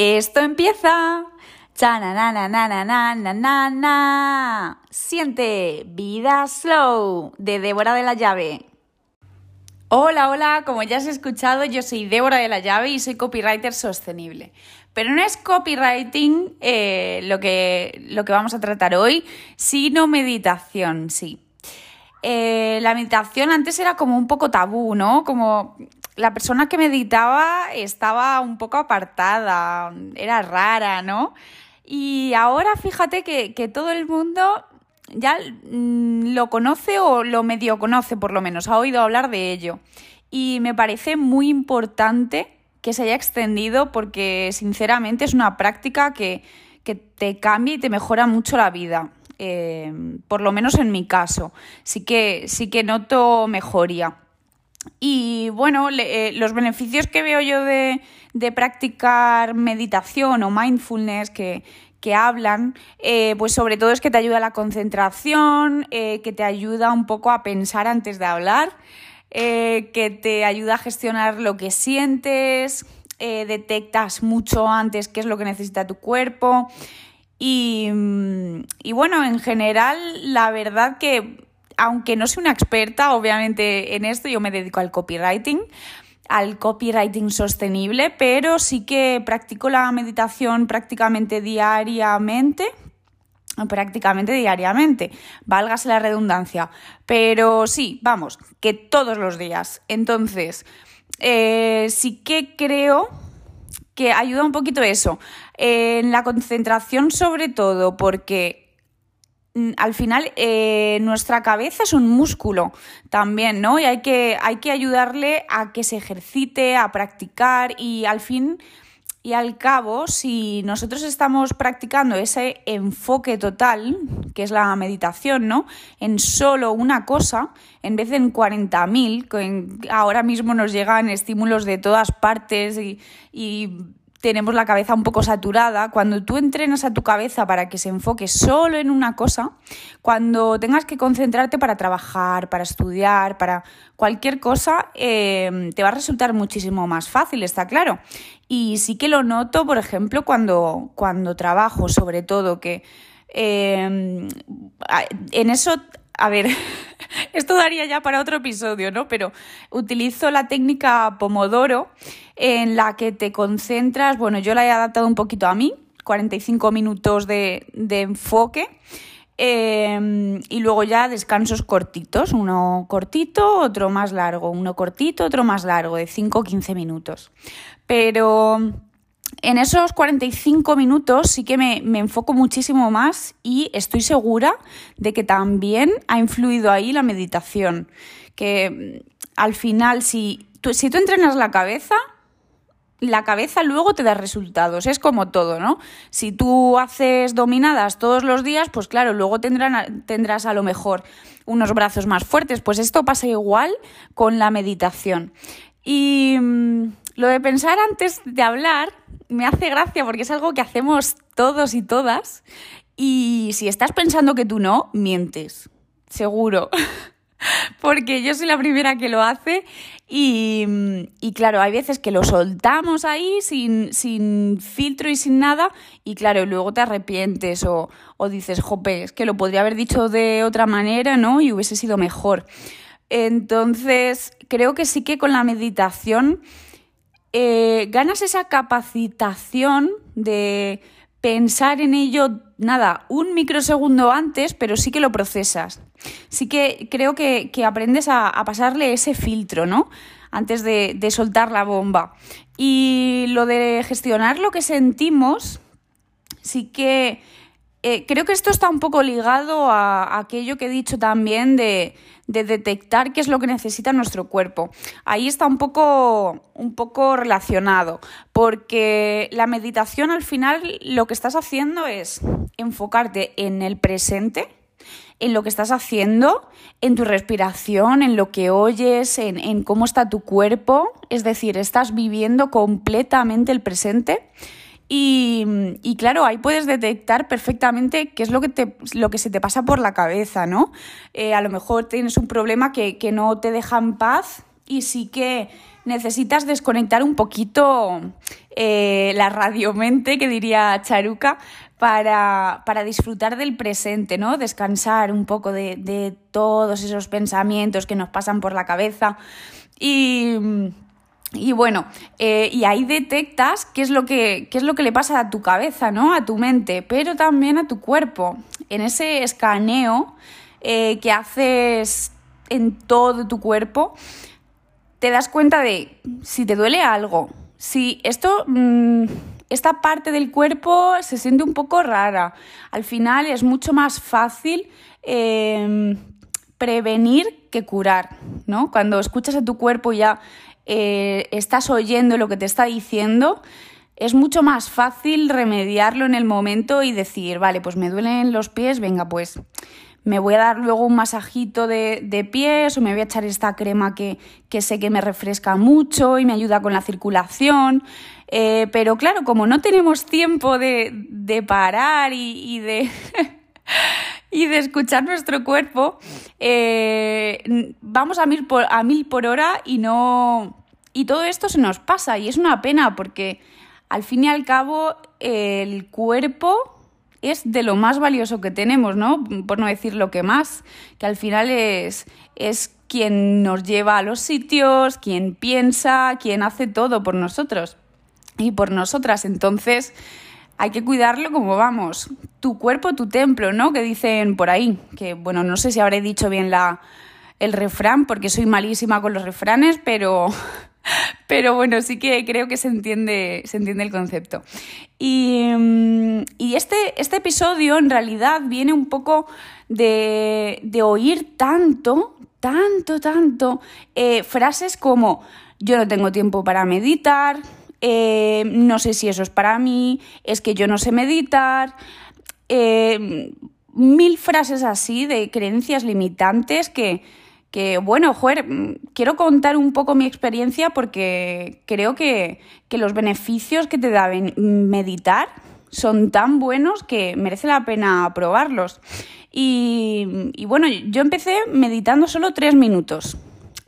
Esto empieza. Siente vida slow de Débora de la Llave. Hola, hola, como ya has escuchado, yo soy Débora de la Llave y soy copywriter sostenible. Pero no es copywriting eh, lo, que, lo que vamos a tratar hoy, sino meditación, sí. Eh, la meditación antes era como un poco tabú, ¿no? Como la persona que meditaba estaba un poco apartada, era rara, ¿no? Y ahora fíjate que, todo el mundo ya mm, lo conoce o lo medio conoce por lo menos, ha oído hablar de ello. Y me parece muy importante que se haya extendido porque sinceramente es una práctica que, que te cambia y te mejora mucho la vida. Eh, por lo menos en mi caso. Sí que, sí que noto mejoría. Y bueno, eh, los beneficios que veo yo de, practicar meditación o mindfulness que, hablan, eh, pues sobre todo es que te ayuda a la concentración, que te ayuda un poco a pensar antes de hablar, que te ayuda a gestionar lo que sientes, detectas mucho antes qué es lo que necesita tu cuerpo. Y, y bueno, en general, la verdad que aunque no soy una experta, obviamente, en esto, yo me dedico al copywriting, al copywriting sostenible, pero sí que practico la meditación prácticamente diariamente, prácticamente diariamente, válgase la redundancia. Pero sí, vamos, que todos los días. Entonces, eh, sí que creo que ayuda un poquito eso, en la concentración sobre todo, porque al final eh, nuestra cabeza es un músculo también, ¿no? Y hay que, hay que ayudarle a que se ejercite, a practicar y al fin y al cabo, si nosotros estamos practicando ese enfoque total, que es la meditación, ¿no? En solo una cosa, en vez de en 40.000, ahora mismo nos llegan estímulos de todas partes y, y tenemos la cabeza un poco saturada, cuando tú entrenas a tu cabeza para que se enfoque solo en una cosa, cuando tengas que concentrarte para trabajar, para estudiar, para cualquier cosa, eh, te va a resultar muchísimo más fácil, está claro. Y sí que lo noto, por ejemplo, cuando, cuando trabajo, sobre todo, que eh, en eso a ver, esto daría ya para otro episodio, ¿no? Pero utilizo la técnica Pomodoro en la que te concentras, bueno, yo la he adaptado un poquito a mí, 45 minutos de, enfoque. Em, y luego ya descansos cortitos, uno cortito, otro más largo, uno cortito, otro más largo, de 5 o 15 minutos. Pero en esos 45 minutos sí que me, enfoco muchísimo más y estoy segura de que también ha influido ahí la meditación. Que mm, al final, si tú, si tú entrenas la cabeza, la cabeza luego te da resultados. Es como todo, ¿no? Si tú haces dominadas todos los días, pues claro, luego tendrás a lo mejor unos brazos más fuertes. Pues esto pasa igual con la meditación. Y mm, lo de pensar antes de hablar me hace gracia porque es algo que hacemos todos y todas. Y si estás pensando que tú no, mientes. Seguro. porque yo soy la primera que lo hace y, claro, hay veces que lo soltamos ahí sin, sin, filtro y sin nada y claro, luego te arrepientes o, o dices, jope, es que lo podría haber dicho de otra manera, ¿no? Y hubiese sido mejor. Entonces, creo que sí que con la meditación eh, ganas esa capacitación de pensar en ello, nada, un microsegundo antes, pero sí que lo procesas. Sí que creo que, aprendes a, pasarle ese filtro, ¿no? Antes de, soltar la bomba. Y lo de gestionar lo que sentimos, sí que eh, creo que esto está un poco ligado a aquello que he dicho también de de detectar qué es lo que necesita nuestro cuerpo. Ahí está un poco, un poco relacionado, porque la meditación al final lo que estás haciendo es enfocarte en el presente, en lo que estás haciendo, en tu respiración, en lo que oyes, en cómo está tu cuerpo, es decir, estás viviendo completamente el presente y, claro, ahí puedes detectar perfectamente qué es lo que, te, lo que se te pasa por la cabeza, ¿no? Eh, a lo mejor tienes un problema que, no te deja en paz y sí que necesitas desconectar un poquito eh, la radiomente, que diría Charuca, para, disfrutar del presente, ¿no? Descansar un poco de, todos esos pensamientos que nos pasan por la cabeza. Y. bueno, eh, y ahí detectas qué es, lo que, qué es lo que le pasa a tu cabeza, ¿no? A tu mente, pero también a tu cuerpo. En ese escaneo eh, que haces en todo tu cuerpo, te das cuenta de si te duele algo, si esto, mm, esta parte del cuerpo se siente un poco rara. Al final es mucho más fácil em, prevenir que curar, ¿no? Cuando escuchas a tu cuerpo y ya eh, estás oyendo lo que te está diciendo, es mucho más fácil remediarlo en el momento y decir, vale, pues me duelen los pies, venga, pues me voy a dar luego un masajito de, pies o me voy a echar esta crema que, sé que me refresca mucho y me ayuda con la circulación. Eh, pero claro, como no tenemos tiempo de, parar y, de... y de escuchar nuestro cuerpo, eh, vamos a mil, por, a mil por hora y no. Y todo esto se nos pasa. Y es una pena porque al fin y al cabo el cuerpo es de lo más valioso que tenemos, ¿no? Por no decir lo que más, que al final es, es quien nos lleva a los sitios, quien piensa, quien hace todo por nosotros y por nosotras. Entonces, hay que cuidarlo como vamos. Tu cuerpo, tu templo, ¿no? Que dicen por ahí. Que bueno, no sé si habré dicho bien la, el refrán, porque soy malísima con los refranes, pero pero bueno, sí que creo que se entiende, se entiende el concepto. Y, mm, este, este, episodio en realidad viene un poco de, oír tanto, tanto, tanto eh, frases como yo no tengo tiempo para meditar, eh, no sé si eso es para mí, es que yo no sé meditar. Eh, mil frases así de creencias limitantes que, que bueno, mm, quiero contar un poco mi experiencia porque creo que, los beneficios que te da meditar son tan buenos que merece la pena probarlos. Y, bueno, yo empecé meditando solo tres minutos.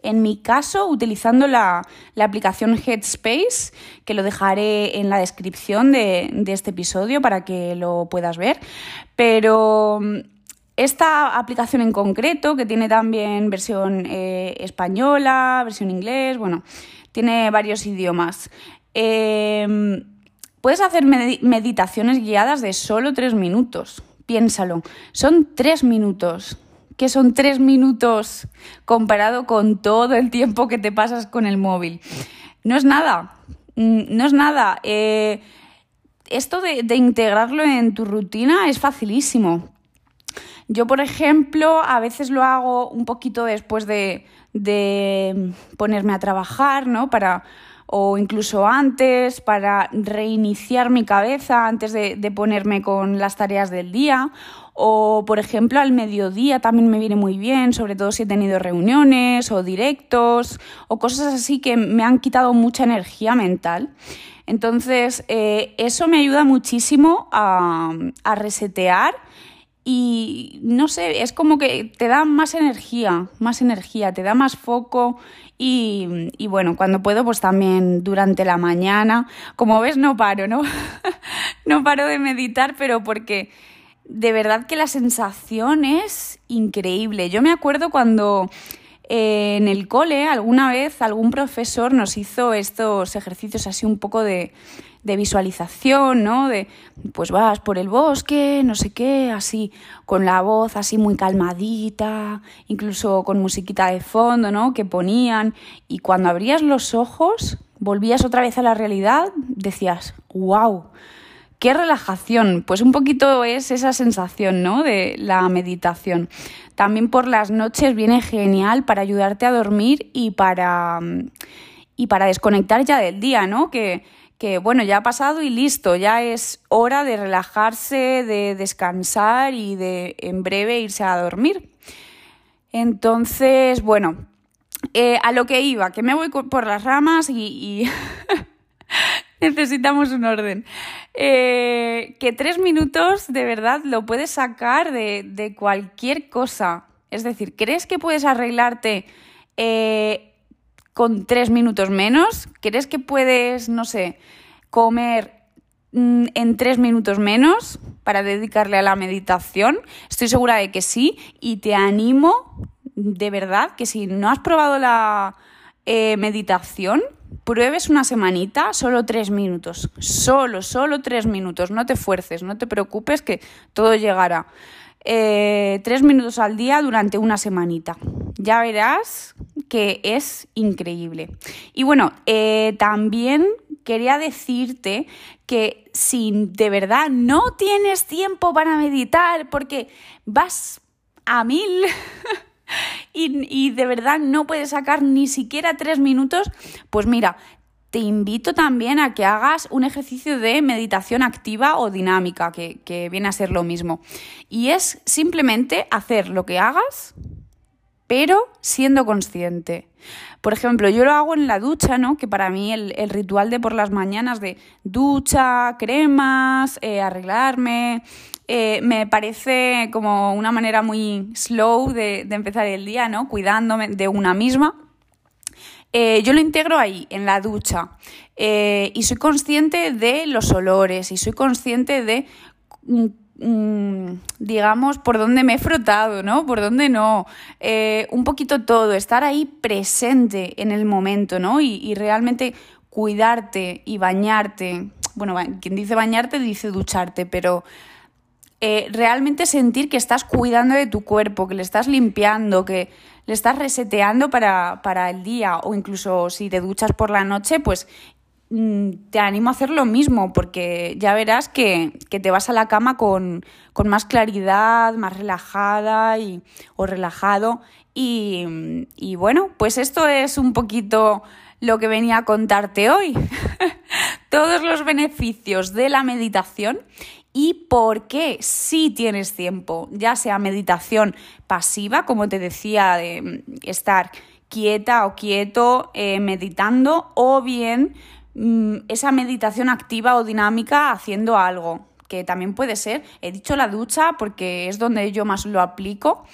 En mi caso, utilizando la, aplicación Headspace, que lo dejaré en la descripción de, de este episodio para que lo puedas ver. Pero esta aplicación en concreto, que tiene también versión eh, española, versión inglés, bueno, tiene varios idiomas. Em, puedes hacer meditaciones guiadas de solo tres minutos. Piénsalo, son tres minutos. ¿Qué son tres minutos comparado con todo el tiempo que te pasas con el móvil? No es nada, mm, no es nada. Eh, esto de integrarlo en tu rutina es facilísimo yo, por ejemplo, a veces lo hago un poquito después de, ponerme a trabajar, ¿no? Para, o incluso antes, para reiniciar mi cabeza antes de, ponerme con las tareas del día. O, por ejemplo, al mediodía también me viene muy bien, sobre todo si he tenido reuniones o directos o cosas así que me han quitado mucha energía mental. Entonces, eh, eso me ayuda muchísimo a, a resetear y no sé, es como que te da más energía, más energía, te da más foco y, bueno, cuando puedo pues también durante la mañana, como ves no paro, ¿no? no paro de meditar, pero porque de verdad que la sensación es increíble. Yo me acuerdo cuando eh, en el cole alguna vez algún profesor nos hizo estos ejercicios así un poco de de visualización, ¿no? De, pues vas por el bosque, no sé qué, así, con la voz así muy calmadita, incluso con musiquita de fondo, ¿no? Que ponían. Y cuando abrías los ojos, volvías otra vez a la realidad, decías, wow, qué relajación. Pues un poquito es esa sensación, ¿no? De la meditación. También por las noches viene genial para ayudarte a dormir y para, y para desconectar ya del día, ¿no? Que que bueno, ya ha pasado y listo, ya es hora de relajarse, de descansar y de en breve irse a dormir. Entonces, bueno, eh, a lo que iba, que me voy por las ramas y, necesitamos un orden. Eh, que tres minutos de verdad lo puedes sacar de, cualquier cosa. Es decir, ¿crees que puedes arreglarte eh, con tres minutos menos? ¿Crees que puedes, no sé, comer mm, en tres minutos menos para dedicarle a la meditación? Estoy segura de que sí y te animo de verdad que si no has probado la eh, meditación, pruebes una semanita, solo tres minutos, solo, solo tres minutos, no te fuerces, no te preocupes que todo llegará. Eh, tres minutos al día durante una semanita. Ya verás que es increíble. Y bueno, eh, también quería decirte que si de verdad no tienes tiempo para meditar porque vas a mil y, y, de verdad no puedes sacar ni siquiera tres minutos, pues mira, te invito también a que hagas un ejercicio de meditación activa o dinámica, que, viene a ser lo mismo. Y es simplemente hacer lo que hagas, pero siendo consciente. Por ejemplo, yo lo hago en la ducha, ¿no? Que para mí el, ritual de por las mañanas de ducha, cremas, eh, arreglarme, eh, me parece como una manera muy slow de, de empezar el día, ¿no? Cuidándome de una misma. Eh, yo lo integro ahí, en la ducha, eh, y soy consciente de los olores y soy consciente de, mm, mm, digamos, por dónde me he frotado, ¿no? Por dónde no. Eh, un poquito todo, estar ahí presente en el momento, ¿no? Y, y realmente cuidarte y bañarte. Bueno, quien dice bañarte dice ducharte, pero realmente sentir que estás cuidando de tu cuerpo, que le estás limpiando, que le estás reseteando para, el día o incluso si te duchas por la noche, pues mm, te animo a hacer lo mismo porque ya verás que, te vas a la cama con, más claridad, más relajada y, o relajado. Y, y bueno, pues esto es un poquito lo que venía a contarte hoy. Todos los beneficios de la meditación y por qué si tienes tiempo, ya sea meditación pasiva, como te decía, de mm, estar quieta o quieto eh, meditando, o bien mm, esa meditación activa o dinámica haciendo algo, que también puede ser, he dicho la ducha porque es donde yo más lo aplico,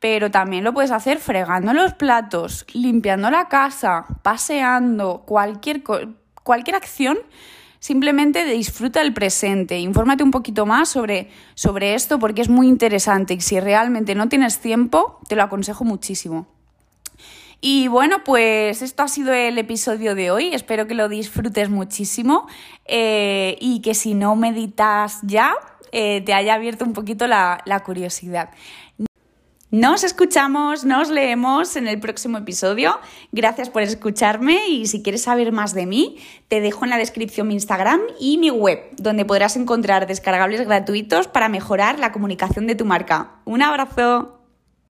pero también lo puedes hacer fregando los platos, limpiando la casa, paseando, cualquier, cualquier acción Simplemente disfruta el presente, infórmate un poquito más sobre, sobre esto porque es muy interesante y si realmente no tienes tiempo, te lo aconsejo muchísimo. Y bueno, pues esto ha sido el episodio de hoy. Espero que lo disfrutes muchísimo eh, y que si no meditas ya, eh, te haya abierto un poquito la, la curiosidad. Nos escuchamos, nos leemos en el próximo episodio. Gracias por escucharme y si quieres saber más de mí, te dejo en la descripción mi Instagram y mi web, donde podrás encontrar descargables gratuitos para mejorar la comunicación de tu marca. Un abrazo.